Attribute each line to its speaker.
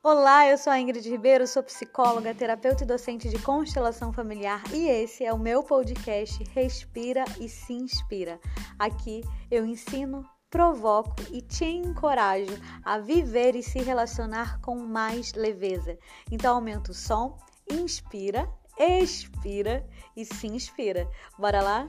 Speaker 1: Olá, eu sou a Ingrid Ribeiro, sou psicóloga, terapeuta e docente de constelação familiar e esse é o meu podcast Respira e se Inspira. Aqui eu ensino, provoco e te encorajo a viver e se relacionar com mais leveza. Então aumenta o som, inspira, expira e se inspira. Bora lá?